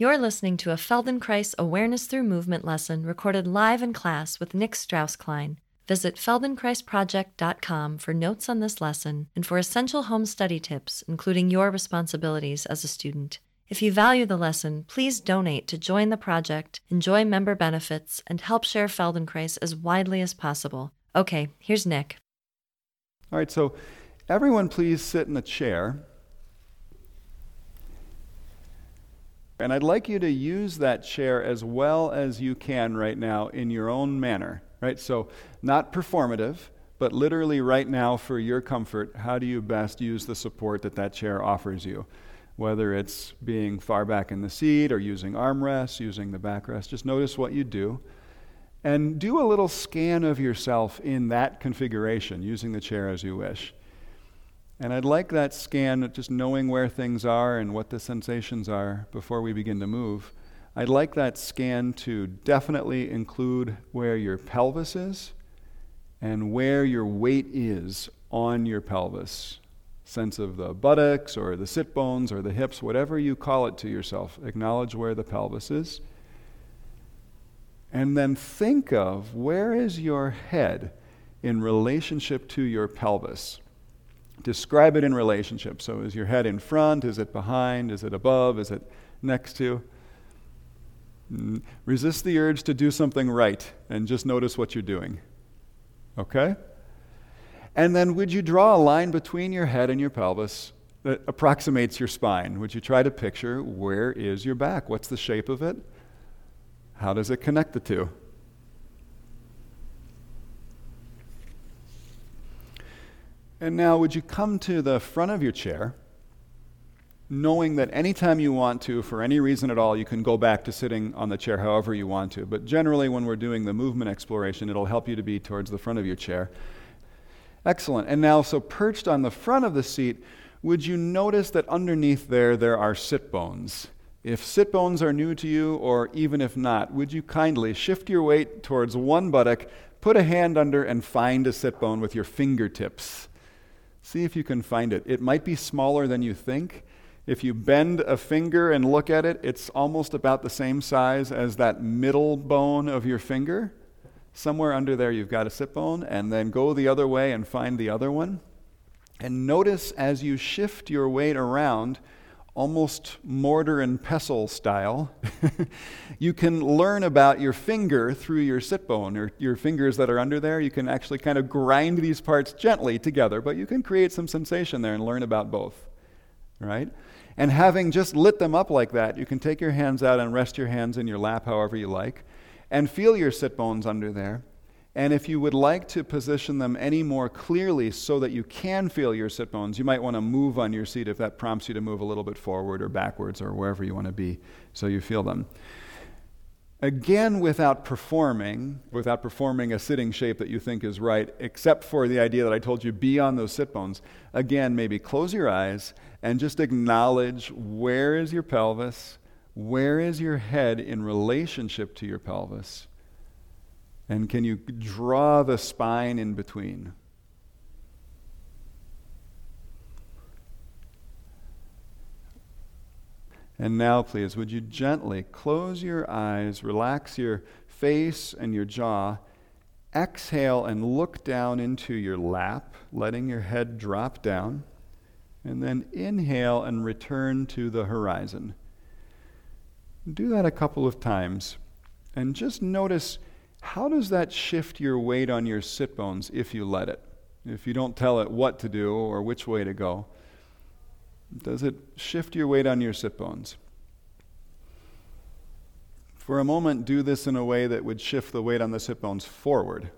You're listening to a Feldenkrais Awareness Through Movement lesson recorded live in class with Nick Strauss-Klein. Visit feldenkraisproject.com for notes on this lesson and for essential home study tips, including your responsibilities as a student. If you value the lesson, please donate to join the project, enjoy member benefits, and help share Feldenkrais as widely as possible. Okay, here's Nick. All right, so everyone please sit in a chair. And I'd like you to use that chair as well as you can right now in your own manner, right? So, not performative, but literally right now for your comfort, how do you best use the support that that chair offers you? Whether it's being far back in the seat or using armrests, using the backrest, just notice what you do. And do a little scan of yourself in that configuration, using the chair as you wish. And I'd like that scan, just knowing where things are and what the sensations are before we begin to move. I'd like that scan to definitely include where your pelvis is and where your weight is on your pelvis. Sense of the buttocks or the sit bones or the hips, whatever you call it to yourself. Acknowledge where the pelvis is. And then think of where is your head in relationship to your pelvis. Describe it in relationship. So, is your head in front? Is it behind? Is it above? Is it next to? Mm, resist the urge to do something right and just notice what you're doing. Okay? And then, would you draw a line between your head and your pelvis that approximates your spine? Would you try to picture where is your back? What's the shape of it? How does it connect the two? And now, would you come to the front of your chair, knowing that anytime you want to, for any reason at all, you can go back to sitting on the chair however you want to. But generally, when we're doing the movement exploration, it'll help you to be towards the front of your chair. Excellent. And now, so perched on the front of the seat, would you notice that underneath there, there are sit bones? If sit bones are new to you, or even if not, would you kindly shift your weight towards one buttock, put a hand under, and find a sit bone with your fingertips? See if you can find it. It might be smaller than you think. If you bend a finger and look at it, it's almost about the same size as that middle bone of your finger. Somewhere under there, you've got a sit bone, and then go the other way and find the other one. And notice as you shift your weight around, almost mortar and pestle style, you can learn about your finger through your sit bone or your fingers that are under there. You can actually kind of grind these parts gently together, but you can create some sensation there and learn about both, right? And having just lit them up like that, you can take your hands out and rest your hands in your lap however you like and feel your sit bones under there. And if you would like to position them any more clearly so that you can feel your sit bones, you might want to move on your seat if that prompts you to move a little bit forward or backwards or wherever you want to be so you feel them. Again, without performing, without performing a sitting shape that you think is right, except for the idea that I told you be on those sit bones. Again, maybe close your eyes and just acknowledge where is your pelvis, where is your head in relationship to your pelvis and can you draw the spine in between? And now, please, would you gently close your eyes, relax your face and your jaw, exhale and look down into your lap, letting your head drop down, and then inhale and return to the horizon. Do that a couple of times, and just notice how does that shift your weight on your sit bones if you let it? If you don't tell it what to do or which way to go, does it shift your weight on your sit bones? For a moment, do this in a way that would shift the weight on the sit bones forward.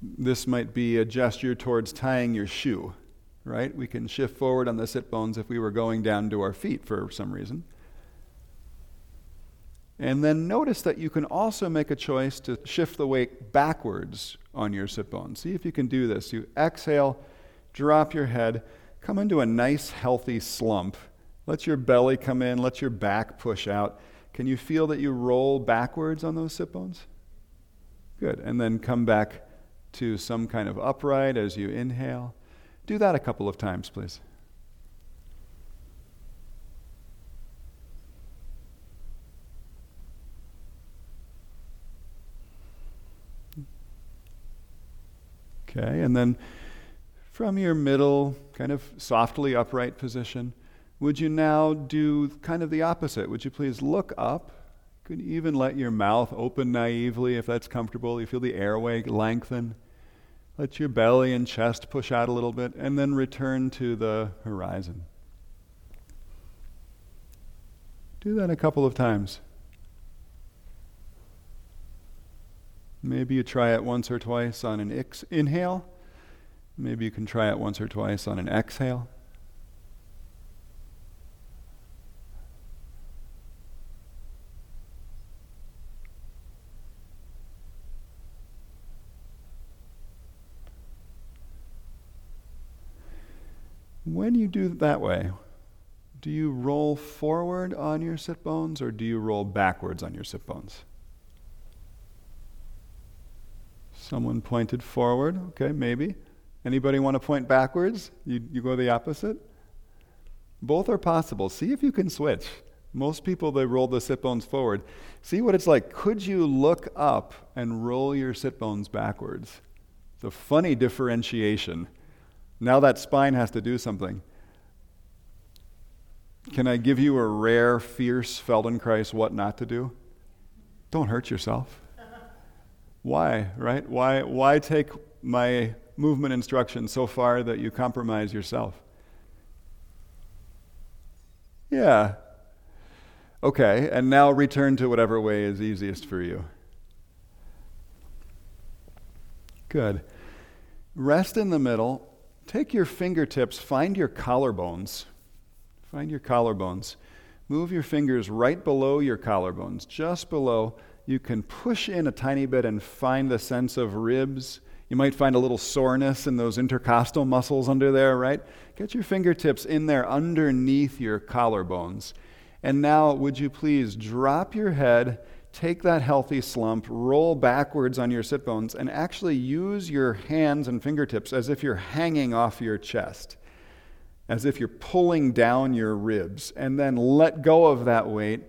This might be a gesture towards tying your shoe, right? We can shift forward on the sit bones if we were going down to our feet for some reason. And then notice that you can also make a choice to shift the weight backwards on your sit bones. See if you can do this. You exhale, drop your head, come into a nice, healthy slump. Let your belly come in, let your back push out. Can you feel that you roll backwards on those sit bones? Good. And then come back to some kind of upright as you inhale. Do that a couple of times, please. Okay, and then from your middle, kind of softly upright position, would you now do kind of the opposite? Would you please look up? Could even let your mouth open naively if that's comfortable. You feel the airway lengthen. Let your belly and chest push out a little bit, and then return to the horizon. Do that a couple of times. Maybe you try it once or twice on an ex- inhale. Maybe you can try it once or twice on an exhale. When you do that way, do you roll forward on your sit bones or do you roll backwards on your sit bones? Someone pointed forward. Okay, maybe. Anybody want to point backwards? You, you go the opposite? Both are possible. See if you can switch. Most people, they roll the sit bones forward. See what it's like. Could you look up and roll your sit bones backwards? It's a funny differentiation. Now that spine has to do something. Can I give you a rare, fierce Feldenkrais what not to do? Don't hurt yourself. Why, right? Why, why take my movement instruction so far that you compromise yourself? Yeah. Okay, and now return to whatever way is easiest for you. Good. Rest in the middle Take your fingertips, find your collarbones. Find your collarbones. Move your fingers right below your collarbones, just below. You can push in a tiny bit and find the sense of ribs. You might find a little soreness in those intercostal muscles under there, right? Get your fingertips in there underneath your collarbones. And now, would you please drop your head take that healthy slump, roll backwards on your sit bones, and actually use your hands and fingertips as if you're hanging off your chest, as if you're pulling down your ribs, and then let go of that weight.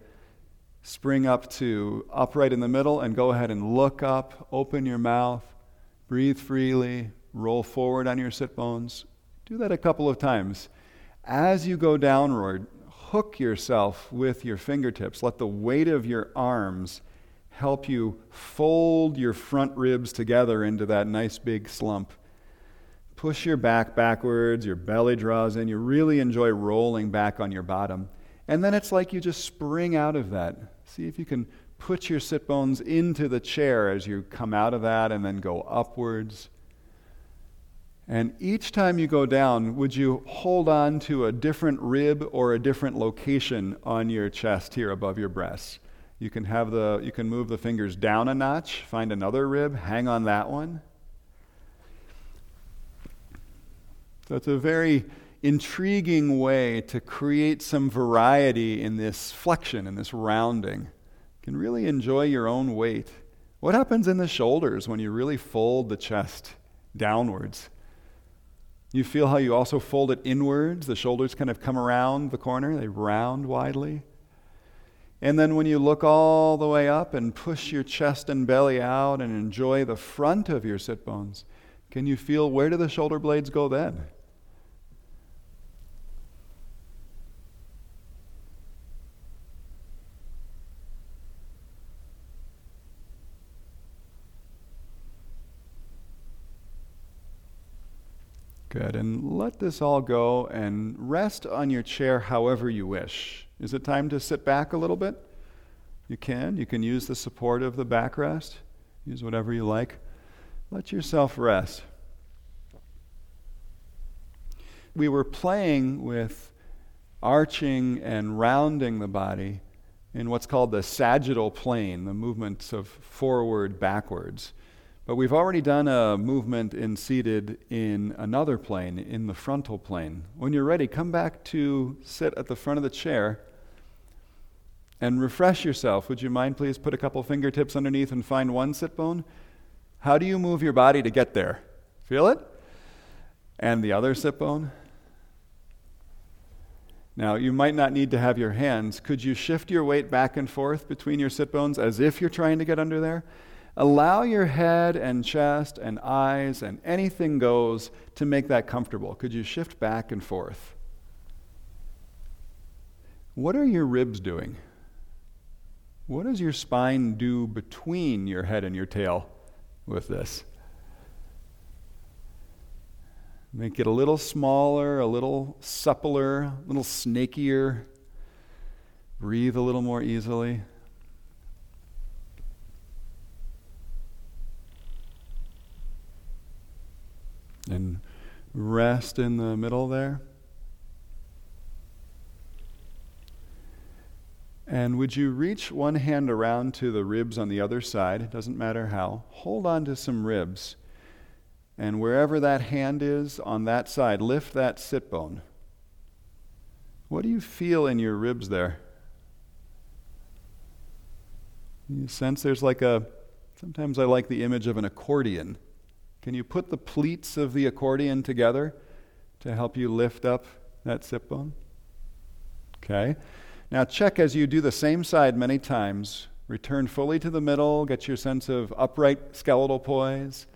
Spring up to upright in the middle and go ahead and look up, open your mouth, breathe freely, roll forward on your sit bones. Do that a couple of times. As you go downward, hook yourself with your fingertips. Let the weight of your arms help you fold your front ribs together into that nice big slump. Push your back backwards, your belly draws in. You really enjoy rolling back on your bottom. And then it's like you just spring out of that. See if you can put your sit bones into the chair as you come out of that and then go upwards. And each time you go down, would you hold on to a different rib or a different location on your chest here above your breasts? You can have the you can move the fingers down a notch, find another rib, hang on that one. So it's a very intriguing way to create some variety in this flexion, in this rounding. You can really enjoy your own weight. What happens in the shoulders when you really fold the chest downwards? You feel how you also fold it inwards. The shoulders kind of come around the corner, they round widely. And then when you look all the way up and push your chest and belly out and enjoy the front of your sit bones, can you feel where do the shoulder blades go then? Good. And let this all go and rest on your chair however you wish. Is it time to sit back a little bit? You can. You can use the support of the backrest. Use whatever you like. Let yourself rest. We were playing with arching and rounding the body in what's called the sagittal plane, the movements of forward, backwards. But we've already done a movement in seated in another plane, in the frontal plane. When you're ready, come back to sit at the front of the chair and refresh yourself. Would you mind, please, put a couple fingertips underneath and find one sit bone? How do you move your body to get there? Feel it? And the other sit bone? Now, you might not need to have your hands. Could you shift your weight back and forth between your sit bones as if you're trying to get under there? Allow your head and chest and eyes and anything goes to make that comfortable. Could you shift back and forth? What are your ribs doing? What does your spine do between your head and your tail with this? Make it a little smaller, a little suppler, a little snakier. Breathe a little more easily. And rest in the middle there. And would you reach one hand around to the ribs on the other side? It doesn't matter how. Hold on to some ribs. And wherever that hand is on that side, lift that sit bone. What do you feel in your ribs there? You sense there's like a, sometimes I like the image of an accordion. Can you put the pleats of the accordion together to help you lift up that sit bone? Okay. Now check as you do the same side many times. Return fully to the middle, get your sense of upright skeletal poise.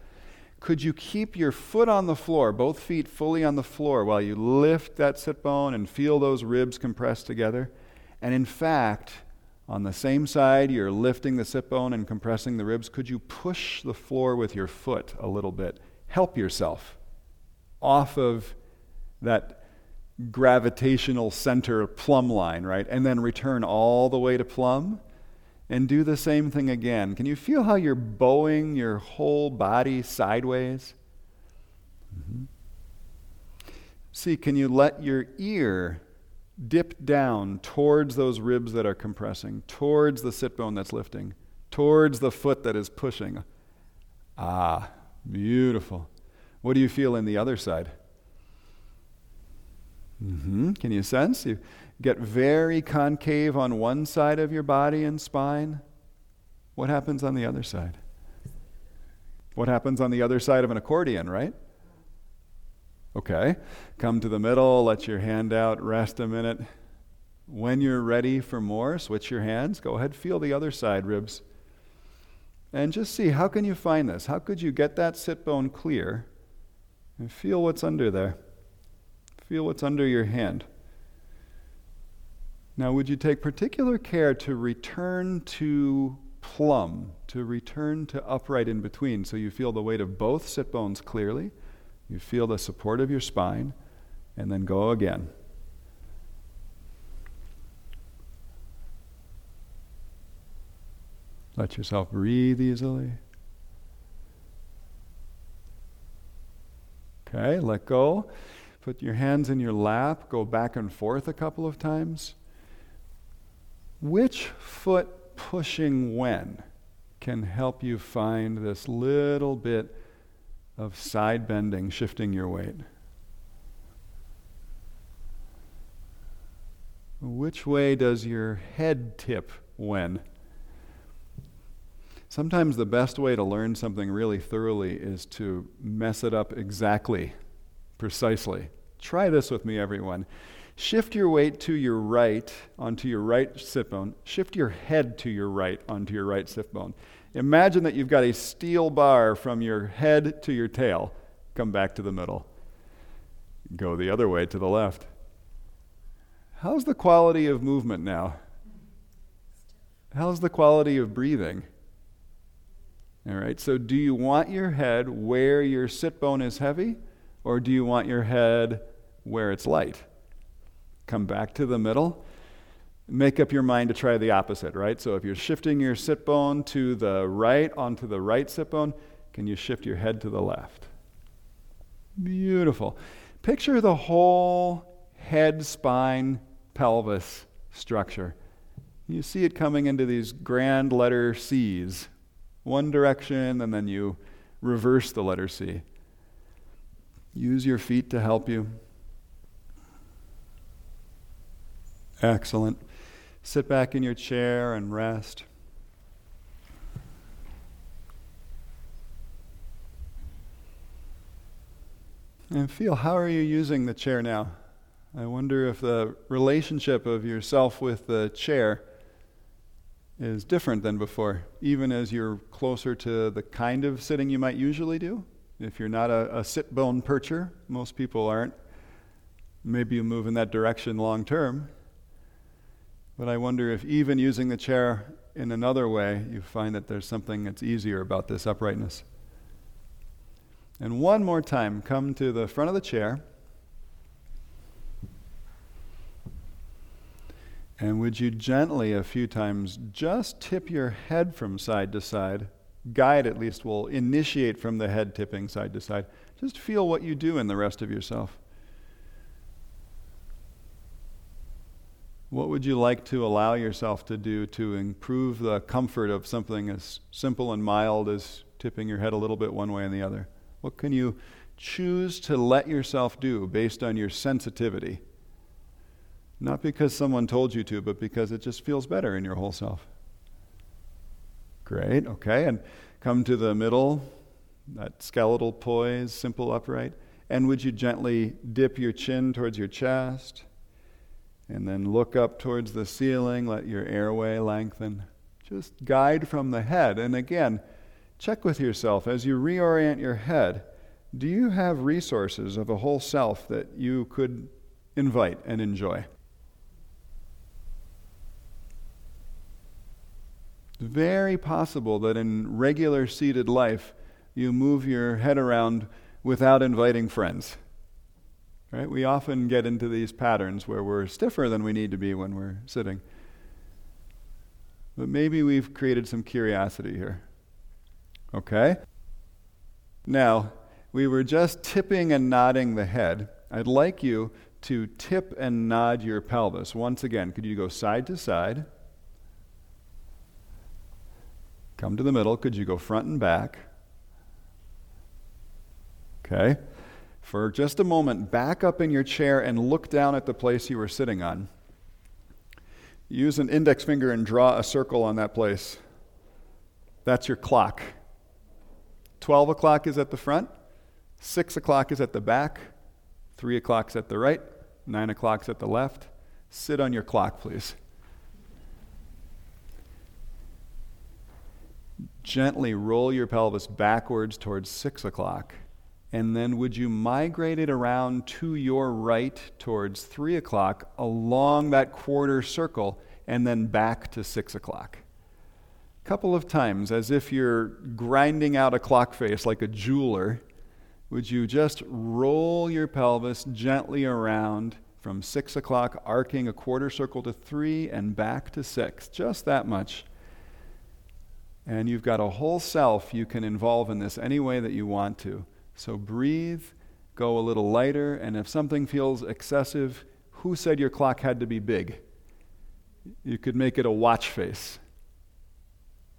Could you keep your foot on the floor, both feet fully on the floor, while you lift that sit bone and feel those ribs compressed together? And in fact, on the same side, you're lifting the sit bone and compressing the ribs. Could you push the floor with your foot a little bit? Help yourself off of that gravitational center plumb line, right? And then return all the way to plumb and do the same thing again. Can you feel how you're bowing your whole body sideways? Mm-hmm. See, can you let your ear dip down towards those ribs that are compressing, towards the sit bone that's lifting, towards the foot that is pushing. Ah, beautiful. What do you feel in the other side? Mm-hmm. Can you sense? You get very concave on one side of your body and spine. What happens on the other side? What happens on the other side of an accordion, right? Okay. Come to the middle, let your hand out, rest a minute. When you're ready for more, switch your hands. Go ahead, feel the other side ribs. And just see how can you find this? How could you get that sit bone clear and feel what's under there? Feel what's under your hand. Now, would you take particular care to return to plumb, to return to upright in between so you feel the weight of both sit bones clearly? You feel the support of your spine, and then go again. Let yourself breathe easily. Okay, let go. Put your hands in your lap, go back and forth a couple of times. Which foot pushing when can help you find this little bit of side bending, shifting your weight. Which way does your head tip when? Sometimes the best way to learn something really thoroughly is to mess it up exactly, precisely. Try this with me, everyone. Shift your weight to your right onto your right sit bone. Shift your head to your right onto your right sit bone. Imagine that you've got a steel bar from your head to your tail. Come back to the middle. Go the other way to the left. How's the quality of movement now? How's the quality of breathing? All right, so do you want your head where your sit bone is heavy, or do you want your head where it's light? Come back to the middle make up your mind to try the opposite, right? So if you're shifting your sit bone to the right onto the right sit bone, can you shift your head to the left? Beautiful. Picture the whole head, spine, pelvis structure. You see it coming into these grand letter C's, one direction, and then you reverse the letter C. Use your feet to help you. Excellent. Sit back in your chair and rest. And feel how are you using the chair now? I wonder if the relationship of yourself with the chair is different than before, even as you're closer to the kind of sitting you might usually do. If you're not a, a sit bone percher, most people aren't. Maybe you move in that direction long term. But I wonder if even using the chair in another way, you find that there's something that's easier about this uprightness. And one more time, come to the front of the chair. And would you gently, a few times, just tip your head from side to side? Guide, at least, will initiate from the head tipping side to side. Just feel what you do in the rest of yourself. What would you like to allow yourself to do to improve the comfort of something as simple and mild as tipping your head a little bit one way and the other? What can you choose to let yourself do based on your sensitivity? Not because someone told you to, but because it just feels better in your whole self. Great, okay. And come to the middle, that skeletal poise, simple upright. And would you gently dip your chin towards your chest? And then look up towards the ceiling, let your airway lengthen. Just guide from the head. And again, check with yourself as you reorient your head. Do you have resources of a whole self that you could invite and enjoy? It's very possible that in regular seated life, you move your head around without inviting friends. Right? We often get into these patterns where we're stiffer than we need to be when we're sitting. But maybe we've created some curiosity here. Okay? Now, we were just tipping and nodding the head. I'd like you to tip and nod your pelvis. Once again, could you go side to side? Come to the middle. Could you go front and back? Okay. For just a moment, back up in your chair and look down at the place you were sitting on. Use an index finger and draw a circle on that place. That's your clock. 12 o'clock is at the front, 6 o'clock is at the back, 3 o'clock is at the right, 9 o'clock is at the left. Sit on your clock, please. Gently roll your pelvis backwards towards 6 o'clock. And then would you migrate it around to your right towards 3 o'clock along that quarter circle and then back to 6 o'clock? A couple of times, as if you're grinding out a clock face like a jeweler, would you just roll your pelvis gently around from 6 o'clock, arcing a quarter circle to 3 and back to 6? Just that much. And you've got a whole self you can involve in this any way that you want to. So breathe, go a little lighter, and if something feels excessive, who said your clock had to be big? You could make it a watch face.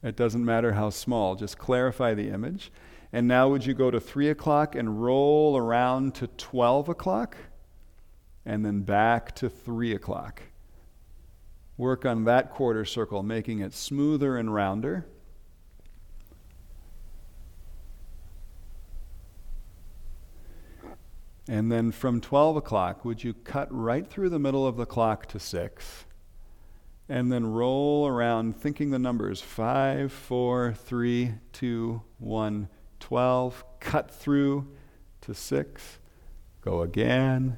It doesn't matter how small, just clarify the image. And now, would you go to 3 o'clock and roll around to 12 o'clock? And then back to 3 o'clock. Work on that quarter circle, making it smoother and rounder. And then from 12 o'clock, would you cut right through the middle of the clock to 6? And then roll around thinking the numbers 5, 4, 3, 2, 1, 12. Cut through to 6. Go again.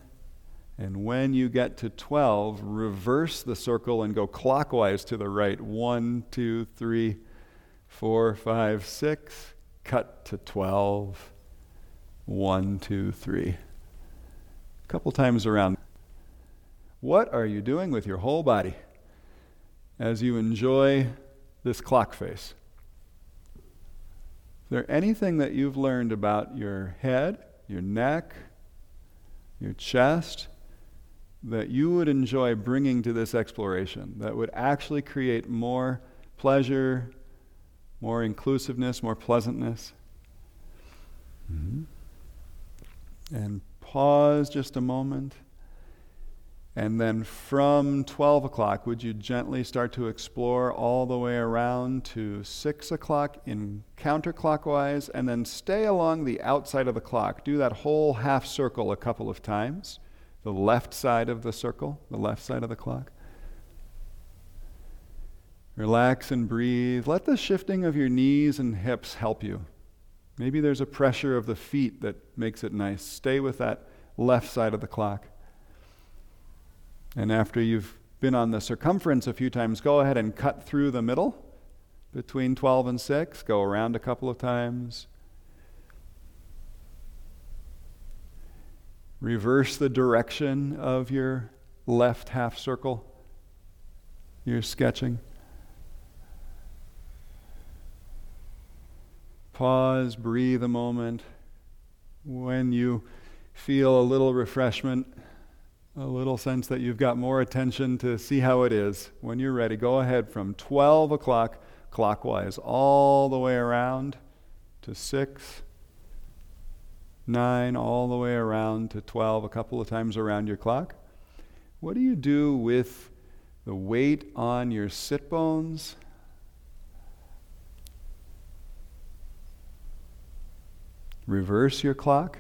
And when you get to 12, reverse the circle and go clockwise to the right. 1, 2, 3, 4, 5, 6. Cut to 12. 1, 2, 3 couple times around. What are you doing with your whole body as you enjoy this clock face? Is there anything that you've learned about your head, your neck, your chest that you would enjoy bringing to this exploration that would actually create more pleasure, more inclusiveness, more pleasantness? Mm-hmm. And pause just a moment. And then from 12 o'clock, would you gently start to explore all the way around to 6 o'clock in counterclockwise, and then stay along the outside of the clock. Do that whole half circle a couple of times. The left side of the circle, the left side of the clock. Relax and breathe. Let the shifting of your knees and hips help you. Maybe there's a pressure of the feet that makes it nice. Stay with that left side of the clock. And after you've been on the circumference a few times, go ahead and cut through the middle between 12 and 6. Go around a couple of times. Reverse the direction of your left half circle you're sketching. Pause, breathe a moment. When you feel a little refreshment, a little sense that you've got more attention to see how it is, when you're ready, go ahead from 12 o'clock clockwise all the way around to 6, 9, all the way around to 12, a couple of times around your clock. What do you do with the weight on your sit bones? Reverse your clock.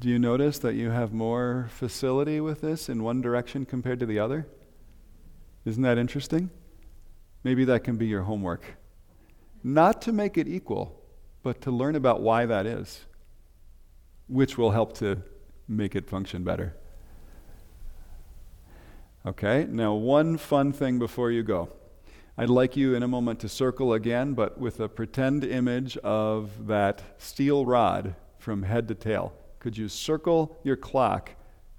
Do you notice that you have more facility with this in one direction compared to the other? Isn't that interesting? Maybe that can be your homework. Not to make it equal, but to learn about why that is, which will help to make it function better. Okay, now one fun thing before you go. I'd like you in a moment to circle again, but with a pretend image of that steel rod from head to tail. Could you circle your clock,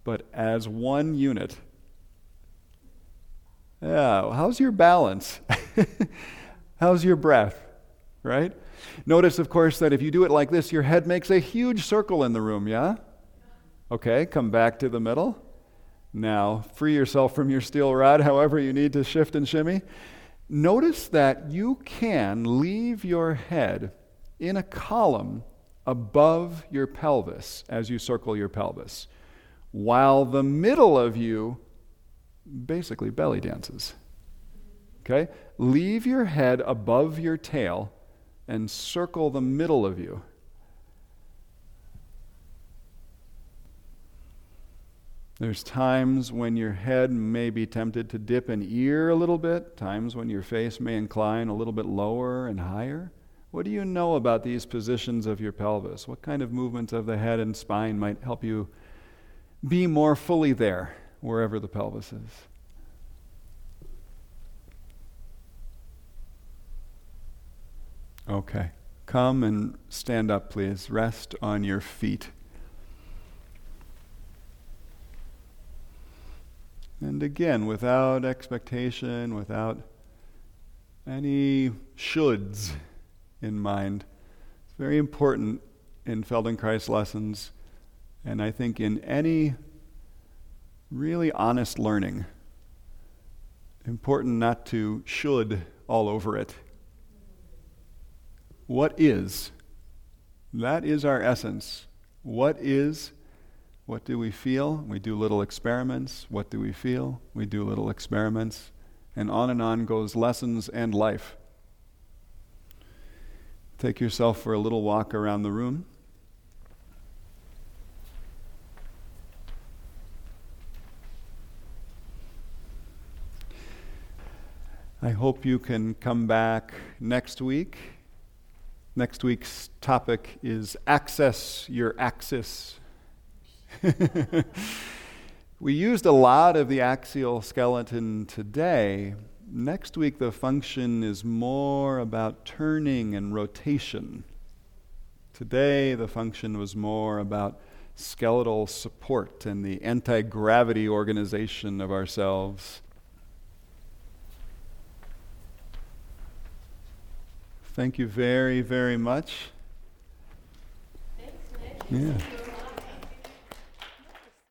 but as one unit? Yeah, how's your balance? how's your breath? Right? Notice, of course, that if you do it like this, your head makes a huge circle in the room, yeah? Okay, come back to the middle. Now, free yourself from your steel rod however you need to shift and shimmy. Notice that you can leave your head in a column above your pelvis as you circle your pelvis, while the middle of you basically belly dances. Okay? Leave your head above your tail and circle the middle of you. There's times when your head may be tempted to dip an ear a little bit, times when your face may incline a little bit lower and higher. What do you know about these positions of your pelvis? What kind of movements of the head and spine might help you be more fully there, wherever the pelvis is? Okay. Come and stand up, please. Rest on your feet. And again, without expectation, without any shoulds in mind. It's very important in Feldenkrais lessons, and I think in any really honest learning, important not to should all over it. What is? That is our essence. What is? What do we feel? We do little experiments. What do we feel? We do little experiments. And on and on goes lessons and life. Take yourself for a little walk around the room. I hope you can come back next week. Next week's topic is access your axis. we used a lot of the axial skeleton today, Next week, the function is more about turning and rotation. Today, the function was more about skeletal support and the anti gravity organization of ourselves. Thank you very, very much. Thanks, Yeah.